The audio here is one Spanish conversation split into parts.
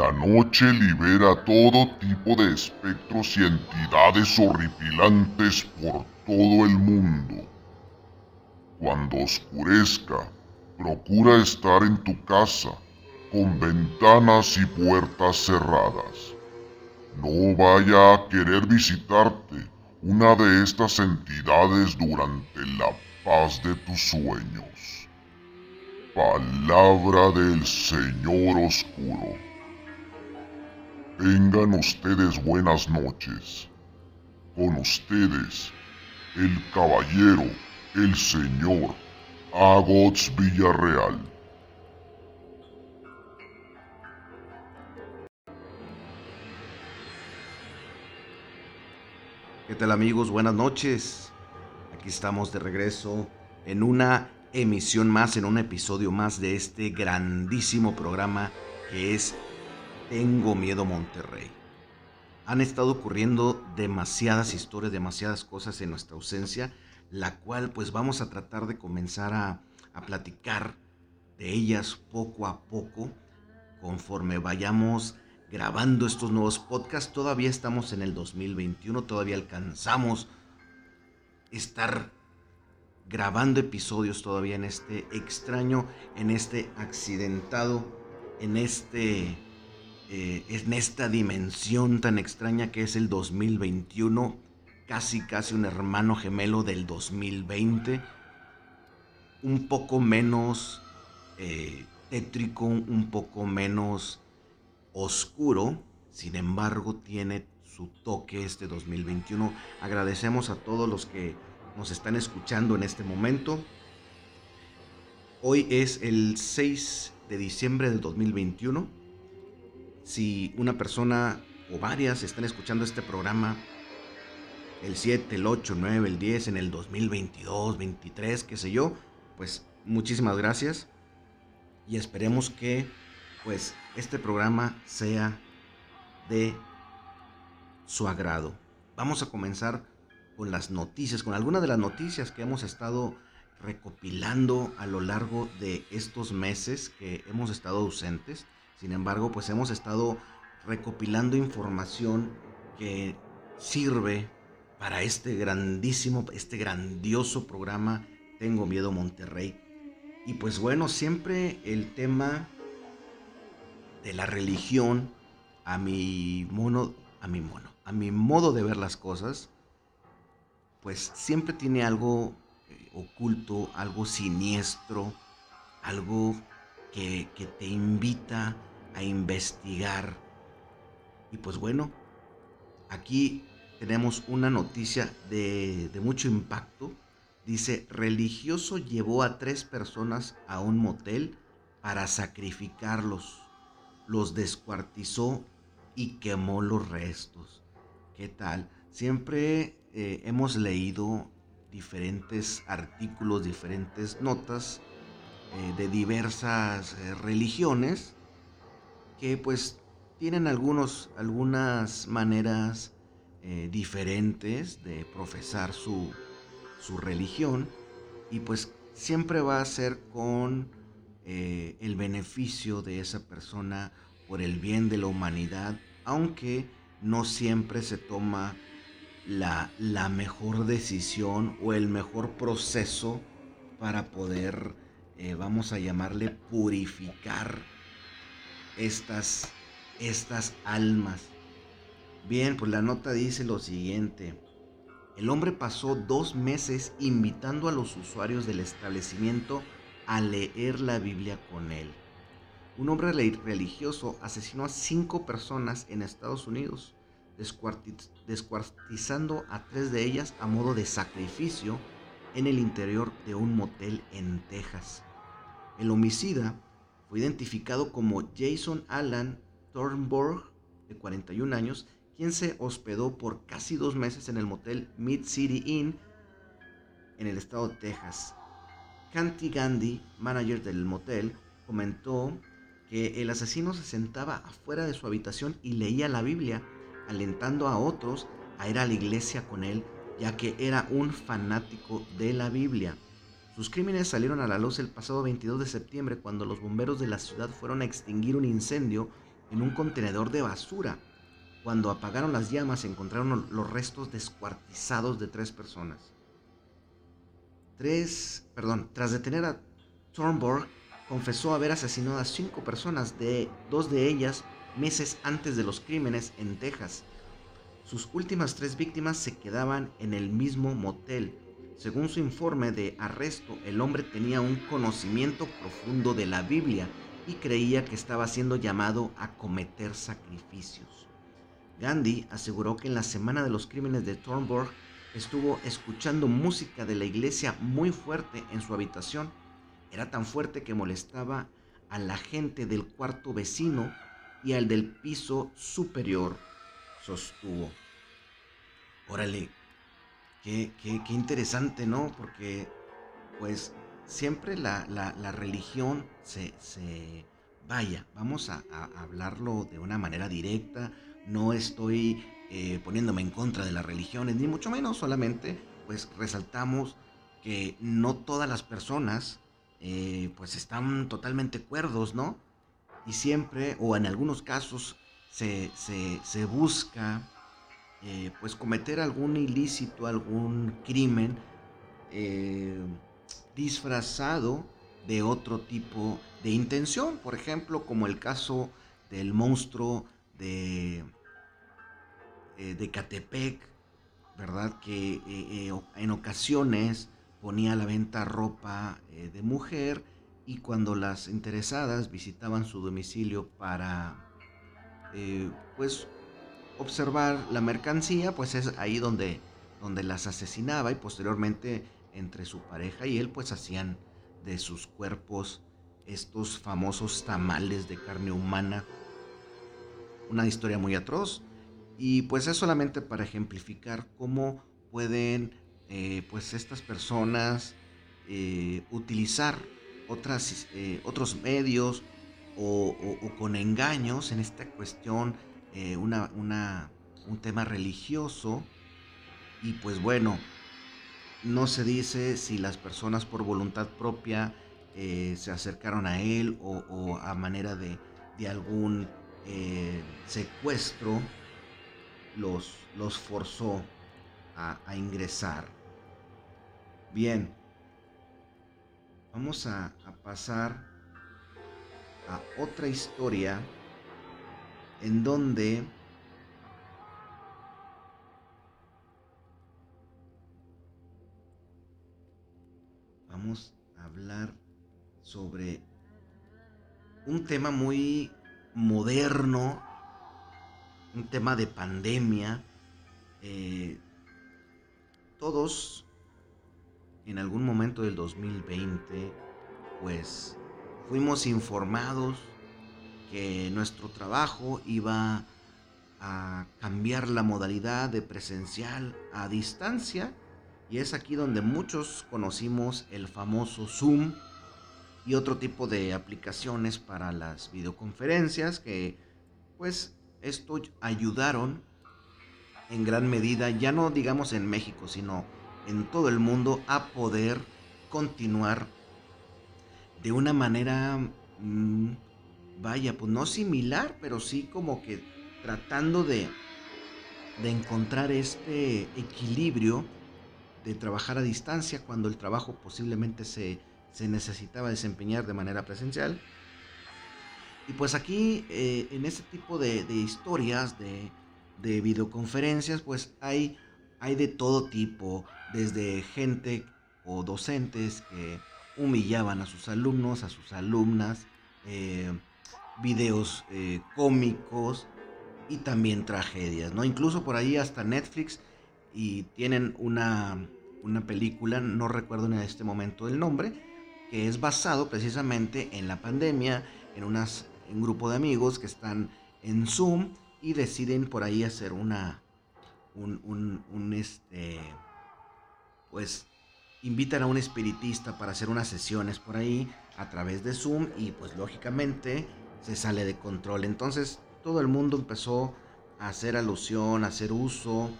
La noche libera todo tipo de espectros y entidades horripilantes por todo el mundo. Cuando oscurezca, procura estar en tu casa, con ventanas y puertas cerradas. No vaya a querer visitarte una de estas entidades durante la paz de tus sueños. Palabra del Señor Oscuro. Tengan ustedes buenas noches. Con ustedes, el caballero, el señor, Agots Villarreal. ¿Qué tal amigos? Buenas noches. Aquí estamos de regreso en una emisión más, en un episodio más de este grandísimo programa que es Tengo Miedo Monterrey. Han estado ocurriendo demasiadas historias, demasiadas cosas en nuestra ausencia, la cual pues vamos a tratar de comenzar a, a platicar de ellas poco a poco conforme vayamos grabando estos nuevos podcasts. Todavía estamos en el 2021, todavía alcanzamos estar grabando episodios todavía en este extraño, en este accidentado, en este eh, en esta dimensión tan extraña que es el 2021, casi casi un hermano gemelo del 2020, un poco menos eh, tétrico, un poco menos oscuro, sin embargo tiene su toque este 2021. Agradecemos a todos los que nos están escuchando en este momento. Hoy es el 6 de diciembre del 2021. Si una persona o varias están escuchando este programa el 7, el 8, el 9, el 10 en el 2022, 23, qué sé yo, pues muchísimas gracias y esperemos que pues este programa sea de su agrado. Vamos a comenzar con las noticias, con algunas de las noticias que hemos estado recopilando a lo largo de estos meses que hemos estado ausentes. Sin embargo, pues hemos estado recopilando información que sirve para este grandísimo, este grandioso programa Tengo Miedo Monterrey. Y pues bueno, siempre el tema de la religión a mi mono, a mi mono, a mi modo de ver las cosas, pues siempre tiene algo eh, oculto, algo siniestro, algo que, te invita a investigar. Y pues bueno, aquí tenemos una noticia de, de mucho impacto. Dice, religioso llevó a tres personas a un motel para sacrificarlos los descuartizó y quemó los restos. ¿Qué tal? Siempre eh, hemos leído diferentes artículos, diferentes notas eh, de diversas eh, religiones que pues tienen algunos, algunas maneras diferentes de profesar su, su religión y pues siempre va a ser con eh, el beneficio de esa persona por el bien de la humanidad, aunque no siempre se toma la, la mejor decisión o el mejor proceso para poder, eh, vamos a llamarle, purificar estas, estas almas. Bien, pues la nota dice lo siguiente. El hombre pasó dos meses invitando a los usuarios del establecimiento a leer la Biblia con él. Un hombre religioso asesinó a cinco personas en Estados Unidos, descuartizando a tres de ellas a modo de sacrificio en el interior de un motel en Texas. El homicida fue identificado como Jason Alan Thornburg, de 41 años, quien se hospedó por casi dos meses en el motel Mid City Inn en el estado de Texas. Kanti Gandhi, manager del motel, comentó que el asesino se sentaba afuera de su habitación y leía la Biblia, alentando a otros a ir a la iglesia con él, ya que era un fanático de la Biblia. Sus crímenes salieron a la luz el pasado 22 de septiembre cuando los bomberos de la ciudad fueron a extinguir un incendio en un contenedor de basura. Cuando apagaron las llamas encontraron los restos descuartizados de tres personas. Tres, perdón, tras detener a Thornburg, confesó haber asesinado a cinco personas, de, dos de ellas meses antes de los crímenes en Texas. Sus últimas tres víctimas se quedaban en el mismo motel. Según su informe de arresto, el hombre tenía un conocimiento profundo de la Biblia y creía que estaba siendo llamado a cometer sacrificios. Gandhi aseguró que en la semana de los crímenes de Thornburg estuvo escuchando música de la iglesia muy fuerte en su habitación. Era tan fuerte que molestaba a la gente del cuarto vecino y al del piso superior, sostuvo. Órale, qué, qué, interesante, ¿no? Porque, pues, siempre la, la, religión se, se, Vaya, vamos a, hablarlo de una manera directa. No estoy eh, poniéndome en contra de las religiones, ni mucho menos, solamente pues resaltamos que no todas las personas eh, pues están totalmente cuerdos, ¿no? y siempre, o en algunos casos, se, busca eh, pues cometer algún ilícito, algún crimen eh, disfrazado de otro tipo de intención, por ejemplo, como el caso del monstruo de, eh, de Catepec, ¿verdad? Que en ocasiones ponía a la venta ropa de mujer y cuando las interesadas visitaban su domicilio para pues observar la mercancía, pues es ahí donde, donde las asesinaba y posteriormente entre su pareja y él pues hacían de sus cuerpos estos famosos tamales de carne humana. Una historia muy atroz y pues es solamente para ejemplificar cómo pueden eh, pues estas personas eh, utilizar otras, eh, otros medios o, con engaños en esta cuestión, eh, una, un tema religioso. Y pues bueno, no se dice si las personas por voluntad propia eh, se acercaron a él o, a manera de, de algún secuestro los, los forzó a ingresar. Bien, vamos a, pasar a otra historia en donde vamos a hablar sobre un tema muy moderno, un tema de pandemia. Eh, todos en algún momento del 2020, pues fuimos informados que nuestro trabajo iba a cambiar la modalidad de presencial a distancia y es aquí donde muchos conocimos el famoso Zoom y otro tipo de aplicaciones para las videoconferencias que pues esto ayudaron en gran medida, ya no digamos en México, sino en todo el mundo a poder continuar de una manera, mm, vaya, pues no similar, pero sí como que tratando de, de encontrar este equilibrio de trabajar a distancia cuando el trabajo posiblemente se, se necesitaba desempeñar de manera presencial. Y pues aquí, eh, en este tipo de, de historias, de, de videoconferencias, pues hay hay de todo tipo, desde gente o docentes que humillaban a sus alumnos, a sus alumnas, eh, videos eh, cómicos y también tragedias, ¿no? Incluso por ahí hasta Netflix y tienen una, una película, no recuerdo en este momento el nombre, que es basado precisamente en la pandemia, en unas, un grupo de amigos que están en Zoom y deciden por ahí hacer una, un, un, este, pues invitan a un espiritista para hacer unas sesiones por ahí a través de Zoom y pues lógicamente se sale de control. Entonces todo el mundo empezó a hacer alusión, a hacer uso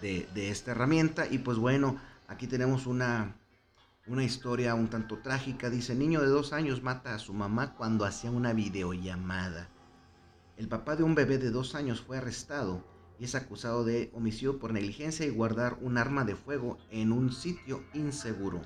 de, de esta herramienta y pues bueno, aquí tenemos una, una historia un tanto trágica. Dice, niño de dos años mata a su mamá cuando hacía una videollamada. El papá de un bebé de dos años fue arrestado y es acusado de homicidio por negligencia y guardar un arma de fuego en un sitio inseguro.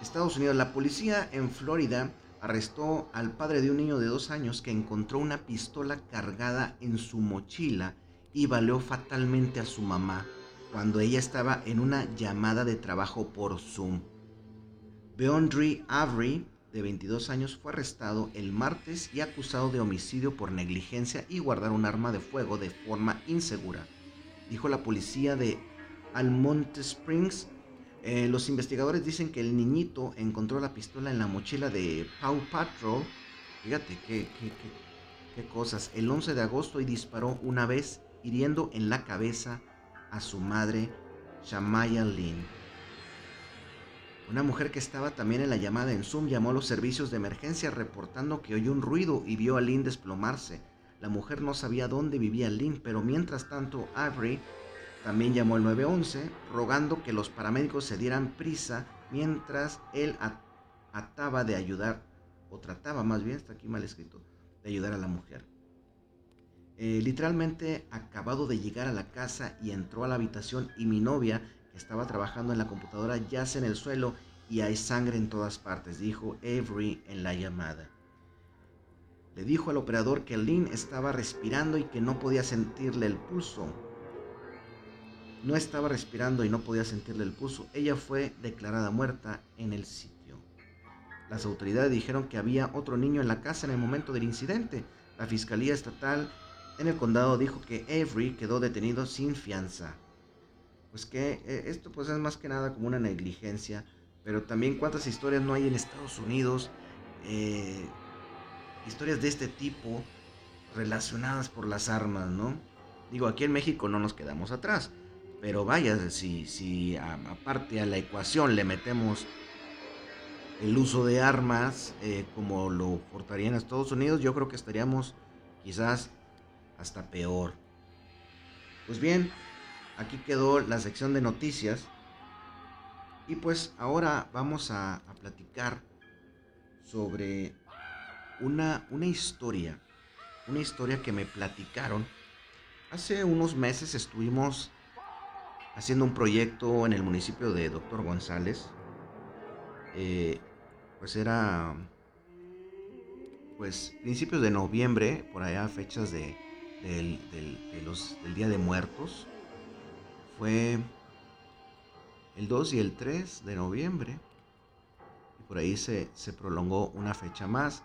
Estados Unidos, la policía en Florida arrestó al padre de un niño de dos años que encontró una pistola cargada en su mochila y valió fatalmente a su mamá cuando ella estaba en una llamada de trabajo por Zoom. Beondre Avery, de 22 años, fue arrestado el martes y acusado de homicidio por negligencia y guardar un arma de fuego de forma insegura, dijo la policía de Almonte Springs. Eh, los investigadores dicen que el niñito encontró la pistola en la mochila de Paw Patrol. Fíjate qué, qué cosas. El 11 de agosto y disparó una vez, hiriendo en la cabeza a su madre, Shamaya Lynn. Una mujer que estaba también en la llamada en Zoom llamó a los servicios de emergencia reportando que oyó un ruido y vio a Lynn desplomarse. La mujer no sabía dónde vivía Lynn, pero mientras tanto Avery también llamó al 911 rogando que los paramédicos se dieran prisa mientras él ataba de ayudar, o trataba más bien, está aquí mal escrito, de ayudar a la mujer. Eh, literalmente acabado de llegar a la casa y entró a la habitación y mi novia, que estaba trabajando en la computadora, yace en el suelo y hay sangre en todas partes, dijo Avery en la llamada. Le dijo al operador que Lynn estaba respirando y que no podía sentirle el pulso. No estaba respirando y no podía sentirle el pulso. Ella fue declarada muerta en el sitio. Las autoridades dijeron que había otro niño en la casa en el momento del incidente. La Fiscalía Estatal en el condado dijo que Avery quedó detenido sin fianza. Pues que eh, esto pues es más que nada como una negligencia, pero también cuántas historias no hay en Estados Unidos, eh, historias de este tipo relacionadas por las armas, ¿no? Digo, aquí en México no nos quedamos atrás, pero vaya, si, si aparte a la ecuación le metemos el uso de armas eh, como lo portaría en Estados Unidos, yo creo que estaríamos quizás hasta peor. Pues bien, aquí quedó la sección de noticias. Y pues ahora vamos a, platicar sobre una, una historia. Una historia que me platicaron. Hace unos meses estuvimos haciendo un proyecto en el municipio de Doctor González. Eh, pues era pues principios de noviembre, por allá fechas de, del, Día de Muertos fue el 2 y el 3 de noviembre. Y por ahí se, prolongó una fecha más.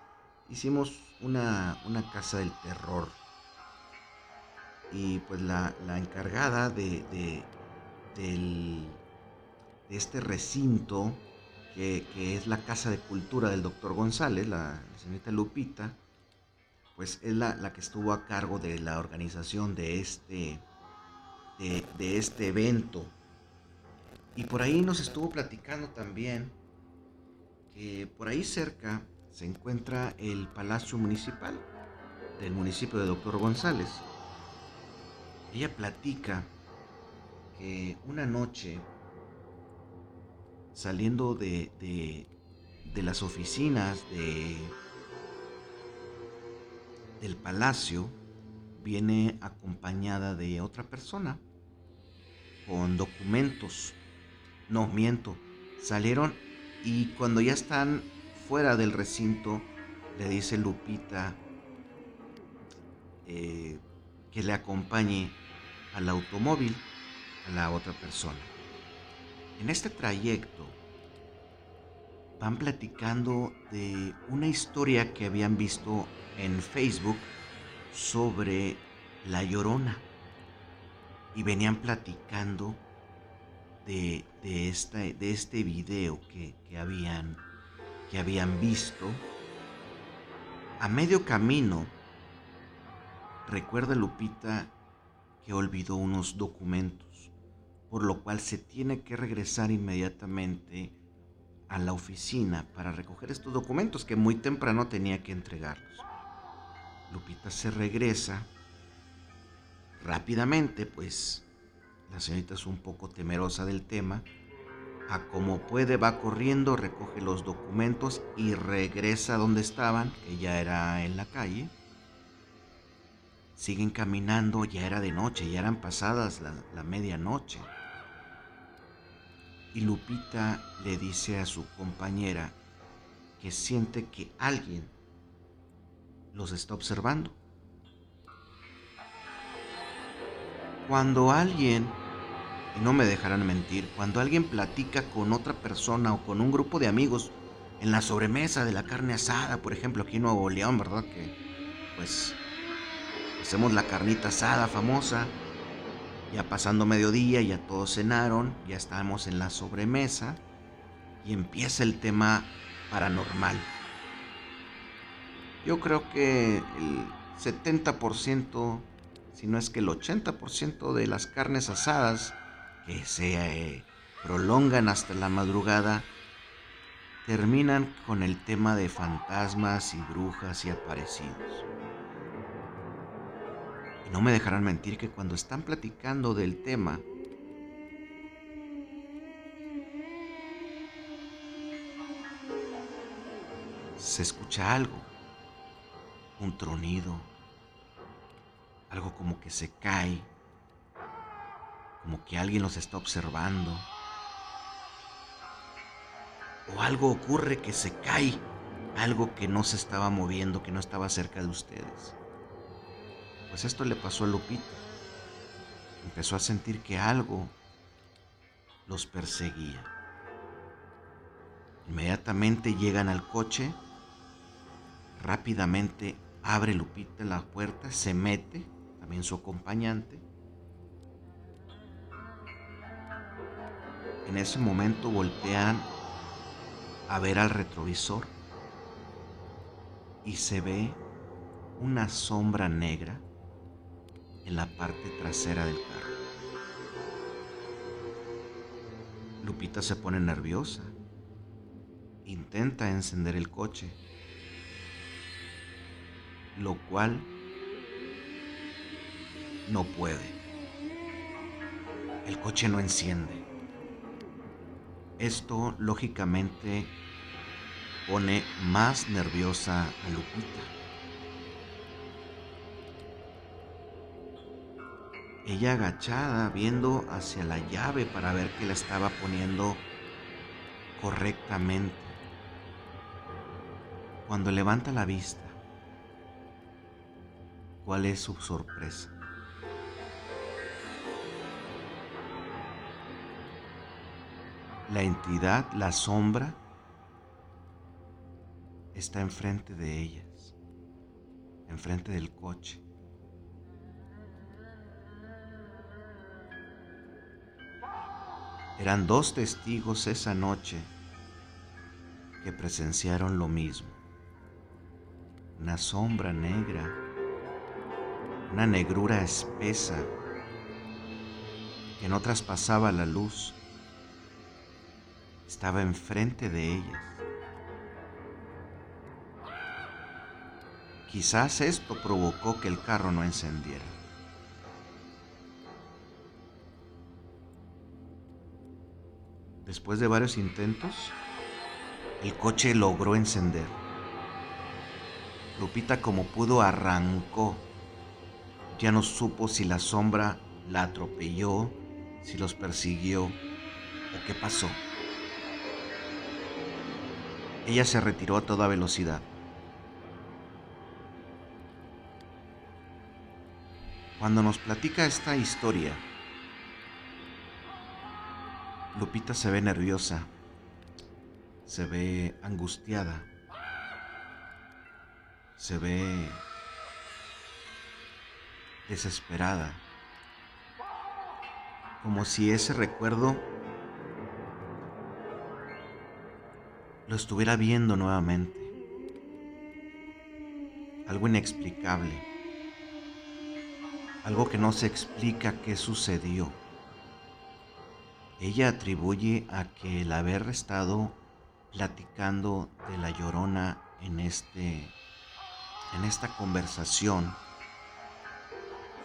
Hicimos una, casa del terror. Y pues la, encargada de, de, este recinto, que, es la Casa de Cultura del doctor González, la señorita Lupita, pues es la, que estuvo a cargo de la organización de este, de, este evento. Y por ahí nos estuvo platicando también que por ahí cerca se encuentra el Palacio Municipal del municipio de Doctor González. Ella platica que una noche, saliendo de, de las oficinas de del palacio viene acompañada de otra persona con documentos. No, miento. Salieron y cuando ya están fuera del recinto, le dice Lupita eh, que le acompañe al automóvil la otra persona. En este trayecto van platicando de una historia que habían visto en Facebook sobre La Llorona y venían platicando de, de, de este video que, habían, que habían visto. A medio camino, recuerda Lupita que olvidó unos documentos, por lo cual se tiene que regresar inmediatamente a la oficina para recoger estos documentos que muy temprano tenía que entregarlos. Lupita se regresa rápidamente, pues la señorita es un poco temerosa del tema A como puede va corriendo, recoge los documentos y regresa donde estaban, que ya era en la calle. Siguen caminando, ya era de noche, ya eran pasadas la, la medianoche. Y Lupita le dice a su compañera que siente que alguien los está observando. Cuando alguien, y no me dejarán mentir, cuando alguien platica con otra persona o con un grupo de amigos en la sobremesa de la carne asada, por ejemplo, aquí en Nuevo León, ¿verdad? Que pues hacemos la carnita asada famosa, ya pasando mediodía, ya todos cenaron, ya estamos en la sobremesa y empieza el tema paranormal. Yo creo que el 70%, si no es que el 80% de las carnes asadas que se eh, prolongan hasta la madrugada, terminan con el tema de fantasmas y brujas y aparecidos. Y no me dejarán mentir que cuando están platicando del tema, se escucha algo un tronido, algo como que se cae, como que alguien los está observando. O algo ocurre que se cae, algo que no se estaba moviendo, que no estaba cerca de ustedes. Pues esto le pasó a Lupita. Empezó a sentir que algo los perseguía. Inmediatamente llegan al coche, rápidamente Abre Lupita la puerta, se mete, también su acompañante. En ese momento voltean a ver al retrovisor y se ve una sombra negra en la parte trasera del carro. Lupita se pone nerviosa. Intenta encender el coche lo cual no puede. El coche no enciende. Esto lógicamente pone más nerviosa a Lupita. Ella agachada viendo hacia la llave para ver que la estaba poniendo correctamente. Cuando levanta la vista, ¿Cuál es su sorpresa? La entidad, la sombra, está enfrente de ellas, enfrente del coche. Eran dos testigos esa noche que presenciaron lo mismo. Una sombra negra una negrura espesa que no traspasaba la luz, estaba enfrente de ellas. Quizás esto provocó que el carro no encendiera. Después de varios intentos, el coche logró encender. Lupita como pudo arrancó ya no supo si la sombra la atropelló, si los persiguió o qué pasó. Ella se retiró a toda velocidad. Cuando nos platica esta historia, Lupita se ve nerviosa, se ve angustiada, se ve desesperada, como si ese recuerdo lo estuviera viendo nuevamente. Algo inexplicable, algo que no se explica qué sucedió. Ella atribuye a que el haber estado platicando de la llorona en este en esta conversación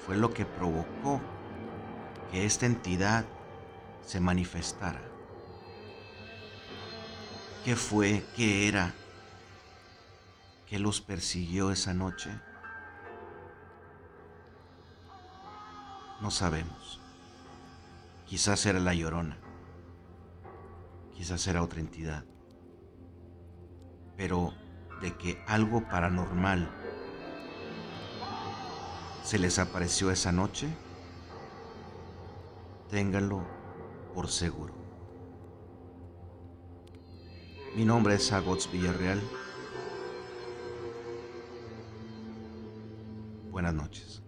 fue lo que provocó que esta entidad se manifestara. ¿Qué fue? ¿Qué era? ¿Qué los persiguió esa noche? No sabemos. Quizás era la llorona. Quizás era otra entidad. Pero de que algo paranormal se les apareció esa noche, ténganlo por seguro. Mi nombre es Agots Villarreal. Buenas noches.